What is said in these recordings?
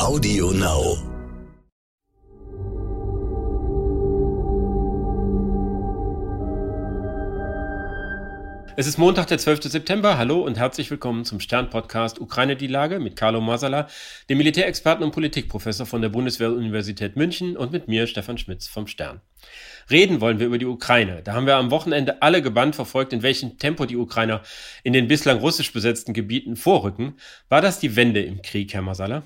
Audio Now. Es ist Montag, der 12. September. Hallo und herzlich willkommen zum Stern-Podcast Ukraine die Lage mit Carlo Masala, dem Militärexperten und Politikprofessor von der Bundeswehr-Universität München und mit mir, Stefan Schmitz vom Stern. Reden wollen wir über die Ukraine. Da haben wir am Wochenende alle gebannt verfolgt, in welchem Tempo die Ukrainer in den bislang russisch besetzten Gebieten vorrücken. War das die Wende im Krieg, Herr Masala?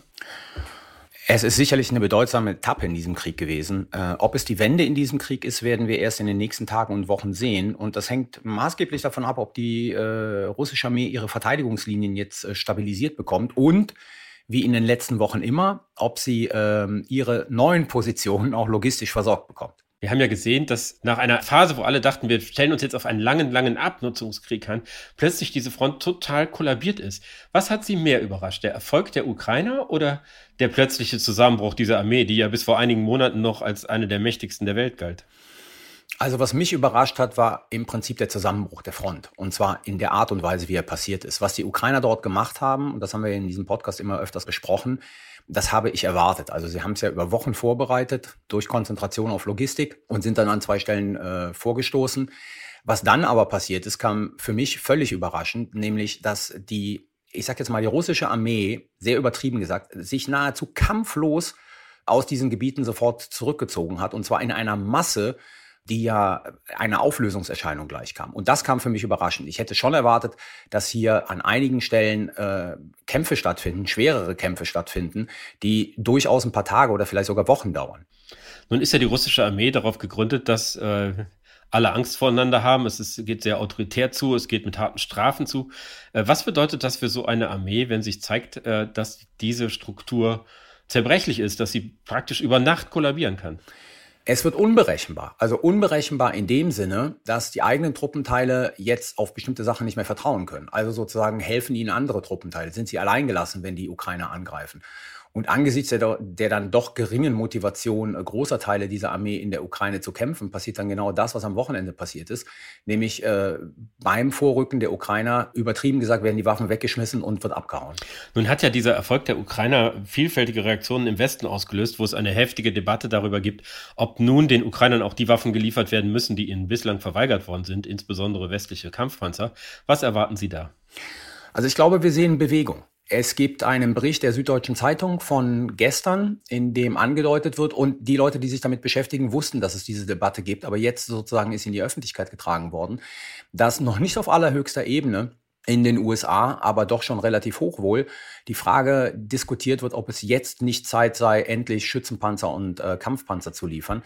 Es ist sicherlich eine bedeutsame Etappe in diesem Krieg gewesen. Äh, ob es die Wende in diesem Krieg ist, werden wir erst in den nächsten Tagen und Wochen sehen. Und das hängt maßgeblich davon ab, ob die äh, russische Armee ihre Verteidigungslinien jetzt äh, stabilisiert bekommt und wie in den letzten Wochen immer, ob sie ähm, ihre neuen Positionen auch logistisch versorgt bekommt. Wir haben ja gesehen, dass nach einer Phase, wo alle dachten, wir stellen uns jetzt auf einen langen, langen Abnutzungskrieg an, plötzlich diese Front total kollabiert ist. Was hat Sie mehr überrascht? Der Erfolg der Ukrainer oder der plötzliche Zusammenbruch dieser Armee, die ja bis vor einigen Monaten noch als eine der mächtigsten der Welt galt? Also was mich überrascht hat, war im Prinzip der Zusammenbruch der Front. Und zwar in der Art und Weise, wie er passiert ist. Was die Ukrainer dort gemacht haben, und das haben wir in diesem Podcast immer öfters besprochen, das habe ich erwartet. Also sie haben es ja über Wochen vorbereitet durch Konzentration auf Logistik und sind dann an zwei Stellen äh, vorgestoßen. Was dann aber passiert ist, kam für mich völlig überraschend, nämlich dass die, ich sag jetzt mal, die russische Armee, sehr übertrieben gesagt, sich nahezu kampflos aus diesen Gebieten sofort zurückgezogen hat. Und zwar in einer Masse, die ja einer Auflösungserscheinung gleichkam. Und das kam für mich überraschend. Ich hätte schon erwartet, dass hier an einigen Stellen äh, Kämpfe stattfinden, schwerere Kämpfe stattfinden, die durchaus ein paar Tage oder vielleicht sogar Wochen dauern. Nun ist ja die russische Armee darauf gegründet, dass äh, alle Angst voreinander haben. Es ist, geht sehr autoritär zu, es geht mit harten Strafen zu. Äh, was bedeutet das für so eine Armee, wenn sich zeigt, äh, dass diese Struktur zerbrechlich ist, dass sie praktisch über Nacht kollabieren kann? Es wird unberechenbar. Also unberechenbar in dem Sinne, dass die eigenen Truppenteile jetzt auf bestimmte Sachen nicht mehr vertrauen können. Also sozusagen helfen ihnen andere Truppenteile. Sind sie alleingelassen, wenn die Ukrainer angreifen? Und angesichts der, der dann doch geringen Motivation äh, großer Teile dieser Armee in der Ukraine zu kämpfen, passiert dann genau das, was am Wochenende passiert ist. Nämlich äh, beim Vorrücken der Ukrainer, übertrieben gesagt, werden die Waffen weggeschmissen und wird abgehauen. Nun hat ja dieser Erfolg der Ukrainer vielfältige Reaktionen im Westen ausgelöst, wo es eine heftige Debatte darüber gibt, ob nun den Ukrainern auch die Waffen geliefert werden müssen, die ihnen bislang verweigert worden sind, insbesondere westliche Kampfpanzer. Was erwarten Sie da? Also ich glaube, wir sehen Bewegung. Es gibt einen Bericht der Süddeutschen Zeitung von gestern, in dem angedeutet wird, und die Leute, die sich damit beschäftigen, wussten, dass es diese Debatte gibt, aber jetzt sozusagen ist in die Öffentlichkeit getragen worden, dass noch nicht auf allerhöchster Ebene in den USA, aber doch schon relativ hoch wohl, die Frage diskutiert wird, ob es jetzt nicht Zeit sei, endlich Schützenpanzer und äh, Kampfpanzer zu liefern.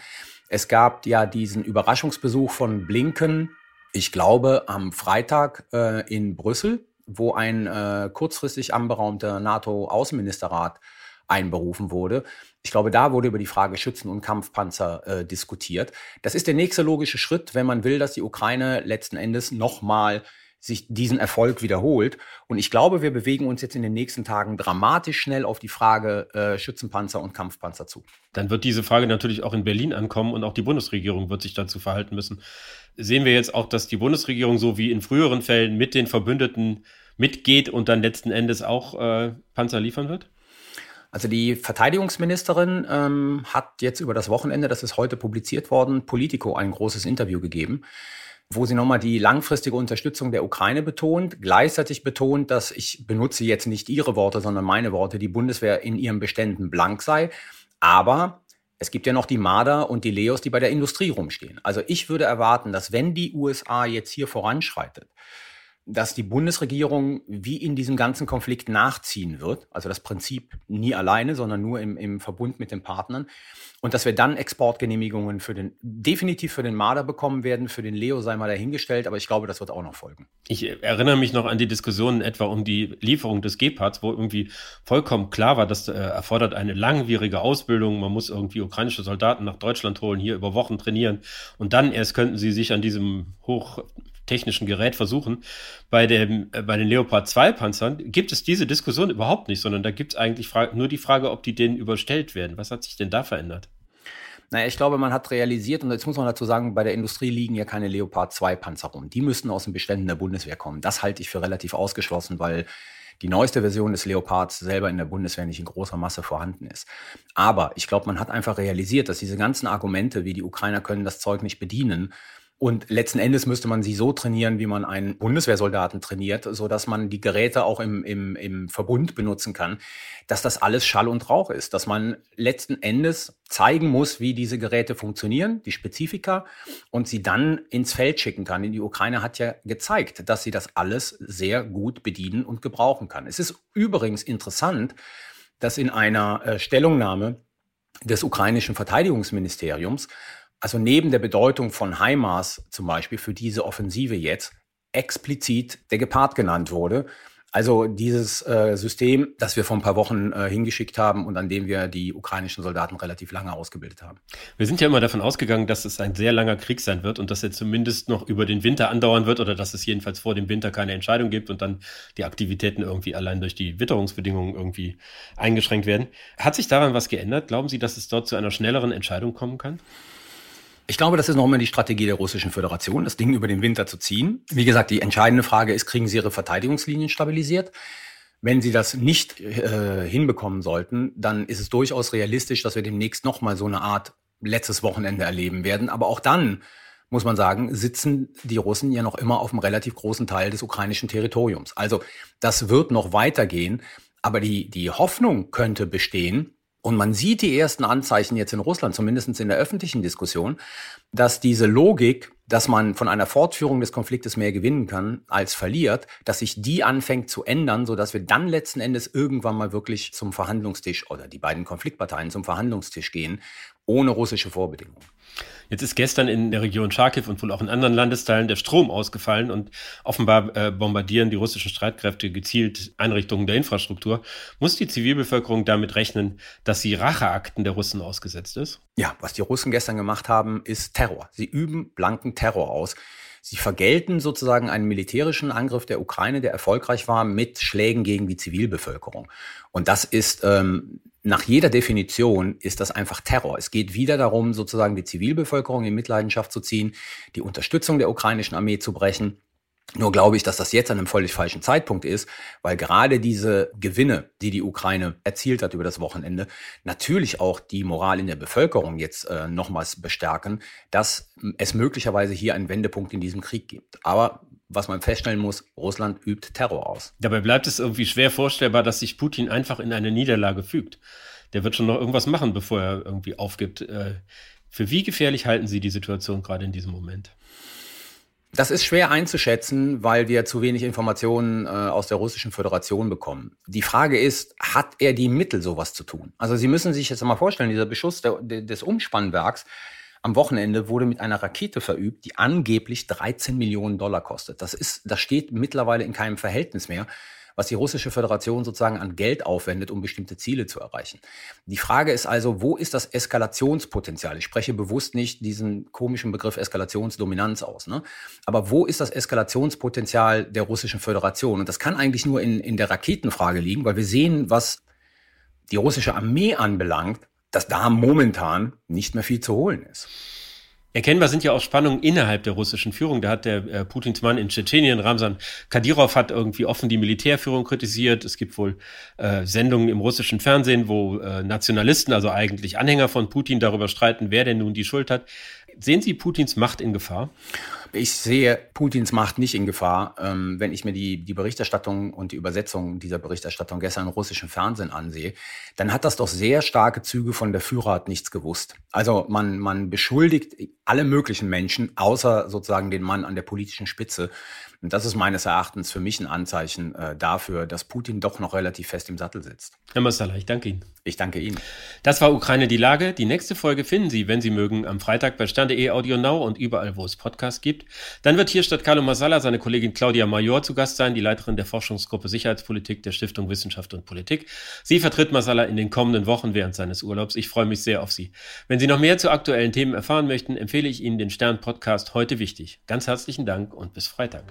Es gab ja diesen Überraschungsbesuch von Blinken, ich glaube, am Freitag äh, in Brüssel wo ein äh, kurzfristig anberaumter NATO-Außenministerrat einberufen wurde. Ich glaube, da wurde über die Frage Schützen und Kampfpanzer äh, diskutiert. Das ist der nächste logische Schritt, wenn man will, dass die Ukraine letzten Endes nochmal sich diesen Erfolg wiederholt. Und ich glaube, wir bewegen uns jetzt in den nächsten Tagen dramatisch schnell auf die Frage äh, Schützenpanzer und Kampfpanzer zu. Dann wird diese Frage natürlich auch in Berlin ankommen und auch die Bundesregierung wird sich dazu verhalten müssen. Sehen wir jetzt auch, dass die Bundesregierung so wie in früheren Fällen mit den Verbündeten mitgeht und dann letzten Endes auch äh, Panzer liefern wird? Also die Verteidigungsministerin ähm, hat jetzt über das Wochenende, das ist heute publiziert worden, Politico ein großes Interview gegeben wo sie nochmal die langfristige Unterstützung der Ukraine betont, gleichzeitig betont, dass ich benutze jetzt nicht ihre Worte, sondern meine Worte, die Bundeswehr in ihren Beständen blank sei. Aber es gibt ja noch die Marder und die Leos, die bei der Industrie rumstehen. Also ich würde erwarten, dass wenn die USA jetzt hier voranschreitet, dass die Bundesregierung wie in diesem ganzen Konflikt nachziehen wird. Also das Prinzip nie alleine, sondern nur im, im Verbund mit den Partnern. Und dass wir dann Exportgenehmigungen für den, definitiv für den Marder bekommen werden, für den Leo sei mal dahingestellt, aber ich glaube, das wird auch noch folgen. Ich erinnere mich noch an die Diskussionen etwa um die Lieferung des Gepards, wo irgendwie vollkommen klar war, das äh, erfordert eine langwierige Ausbildung. Man muss irgendwie ukrainische Soldaten nach Deutschland holen, hier über Wochen trainieren und dann erst könnten sie sich an diesem hoch technischen Gerät versuchen. Bei, dem, äh, bei den Leopard 2 Panzern gibt es diese Diskussion überhaupt nicht, sondern da gibt es eigentlich nur die Frage, ob die denen überstellt werden. Was hat sich denn da verändert? Naja, ich glaube, man hat realisiert, und jetzt muss man dazu sagen, bei der Industrie liegen ja keine Leopard 2 Panzer rum. Die müssten aus den Beständen der Bundeswehr kommen. Das halte ich für relativ ausgeschlossen, weil die neueste Version des Leopards selber in der Bundeswehr nicht in großer Masse vorhanden ist. Aber ich glaube, man hat einfach realisiert, dass diese ganzen Argumente, wie die Ukrainer können das Zeug nicht bedienen, und letzten Endes müsste man sie so trainieren, wie man einen Bundeswehrsoldaten trainiert, so dass man die Geräte auch im, im, im Verbund benutzen kann, dass das alles Schall und Rauch ist, dass man letzten Endes zeigen muss, wie diese Geräte funktionieren, die Spezifika, und sie dann ins Feld schicken kann. Die Ukraine hat ja gezeigt, dass sie das alles sehr gut bedienen und gebrauchen kann. Es ist übrigens interessant, dass in einer äh, Stellungnahme des ukrainischen Verteidigungsministeriums also neben der Bedeutung von HIMARS zum Beispiel für diese Offensive jetzt explizit der Gepard genannt wurde. Also dieses äh, System, das wir vor ein paar Wochen äh, hingeschickt haben und an dem wir die ukrainischen Soldaten relativ lange ausgebildet haben. Wir sind ja immer davon ausgegangen, dass es ein sehr langer Krieg sein wird und dass er zumindest noch über den Winter andauern wird oder dass es jedenfalls vor dem Winter keine Entscheidung gibt und dann die Aktivitäten irgendwie allein durch die Witterungsbedingungen irgendwie eingeschränkt werden. Hat sich daran was geändert? Glauben Sie, dass es dort zu einer schnelleren Entscheidung kommen kann? Ich glaube, das ist noch immer die Strategie der Russischen Föderation, das Ding über den Winter zu ziehen. Wie gesagt, die entscheidende Frage ist, kriegen sie ihre Verteidigungslinien stabilisiert? Wenn sie das nicht äh, hinbekommen sollten, dann ist es durchaus realistisch, dass wir demnächst nochmal so eine Art letztes Wochenende erleben werden. Aber auch dann, muss man sagen, sitzen die Russen ja noch immer auf einem relativ großen Teil des ukrainischen Territoriums. Also das wird noch weitergehen. Aber die, die Hoffnung könnte bestehen, und man sieht die ersten Anzeichen jetzt in Russland, zumindest in der öffentlichen Diskussion, dass diese Logik, dass man von einer Fortführung des Konfliktes mehr gewinnen kann als verliert, dass sich die anfängt zu ändern, so dass wir dann letzten Endes irgendwann mal wirklich zum Verhandlungstisch oder die beiden Konfliktparteien zum Verhandlungstisch gehen, ohne russische Vorbedingungen. Jetzt ist gestern in der Region Charkiw und wohl auch in anderen Landesteilen der Strom ausgefallen und offenbar äh, bombardieren die russischen Streitkräfte gezielt Einrichtungen der Infrastruktur. Muss die Zivilbevölkerung damit rechnen, dass sie Racheakten der Russen ausgesetzt ist? Ja, was die Russen gestern gemacht haben, ist Terror. Sie üben blanken Terror aus. Sie vergelten sozusagen einen militärischen Angriff der Ukraine, der erfolgreich war, mit Schlägen gegen die Zivilbevölkerung. Und das ist ähm, nach jeder Definition ist das einfach Terror. Es geht wieder darum, sozusagen die Zivilbevölkerung in Mitleidenschaft zu ziehen, die Unterstützung der ukrainischen Armee zu brechen. Nur glaube ich, dass das jetzt an einem völlig falschen Zeitpunkt ist, weil gerade diese Gewinne, die die Ukraine erzielt hat über das Wochenende, natürlich auch die Moral in der Bevölkerung jetzt äh, nochmals bestärken, dass es möglicherweise hier einen Wendepunkt in diesem Krieg gibt. Aber was man feststellen muss, Russland übt Terror aus. Dabei bleibt es irgendwie schwer vorstellbar, dass sich Putin einfach in eine Niederlage fügt. Der wird schon noch irgendwas machen, bevor er irgendwie aufgibt. Äh, für wie gefährlich halten Sie die Situation gerade in diesem Moment? Das ist schwer einzuschätzen, weil wir zu wenig Informationen äh, aus der Russischen Föderation bekommen. Die Frage ist, hat er die Mittel, sowas zu tun? Also Sie müssen sich jetzt mal vorstellen, dieser Beschuss der, des Umspannwerks am Wochenende wurde mit einer Rakete verübt, die angeblich 13 Millionen Dollar kostet. Das ist, das steht mittlerweile in keinem Verhältnis mehr, was die russische Föderation sozusagen an Geld aufwendet, um bestimmte Ziele zu erreichen. Die Frage ist also, wo ist das Eskalationspotenzial? Ich spreche bewusst nicht diesen komischen Begriff Eskalationsdominanz aus, ne? Aber wo ist das Eskalationspotenzial der russischen Föderation? Und das kann eigentlich nur in, in der Raketenfrage liegen, weil wir sehen, was die russische Armee anbelangt, dass da momentan nicht mehr viel zu holen ist. Erkennbar sind ja auch Spannungen innerhalb der russischen Führung. Da hat der äh, Putins Mann in Tschetschenien, Ramsan Kadyrov, hat irgendwie offen die Militärführung kritisiert. Es gibt wohl äh, Sendungen im russischen Fernsehen, wo äh, Nationalisten, also eigentlich Anhänger von Putin, darüber streiten, wer denn nun die Schuld hat. Sehen Sie Putins Macht in Gefahr? Ich sehe Putins Macht nicht in Gefahr. Ähm, wenn ich mir die, die Berichterstattung und die Übersetzung dieser Berichterstattung gestern im russischen Fernsehen ansehe, dann hat das doch sehr starke Züge von der Führer hat nichts gewusst. Also man, man beschuldigt alle möglichen Menschen, außer sozusagen den Mann an der politischen Spitze, und das ist meines Erachtens für mich ein Anzeichen äh, dafür, dass Putin doch noch relativ fest im Sattel sitzt. Herr Massala, ich danke Ihnen. Ich danke Ihnen. Das war Ukraine die Lage. Die nächste Folge finden Sie, wenn Sie mögen, am Freitag bei Stande.de Audio Now und überall, wo es Podcasts gibt. Dann wird hier statt Carlo Masala seine Kollegin Claudia Major zu Gast sein, die Leiterin der Forschungsgruppe Sicherheitspolitik der Stiftung Wissenschaft und Politik. Sie vertritt Masala in den kommenden Wochen während seines Urlaubs. Ich freue mich sehr auf Sie. Wenn Sie noch mehr zu aktuellen Themen erfahren möchten, empfehle ich Ihnen den Stern Podcast heute wichtig. Ganz herzlichen Dank und bis Freitag.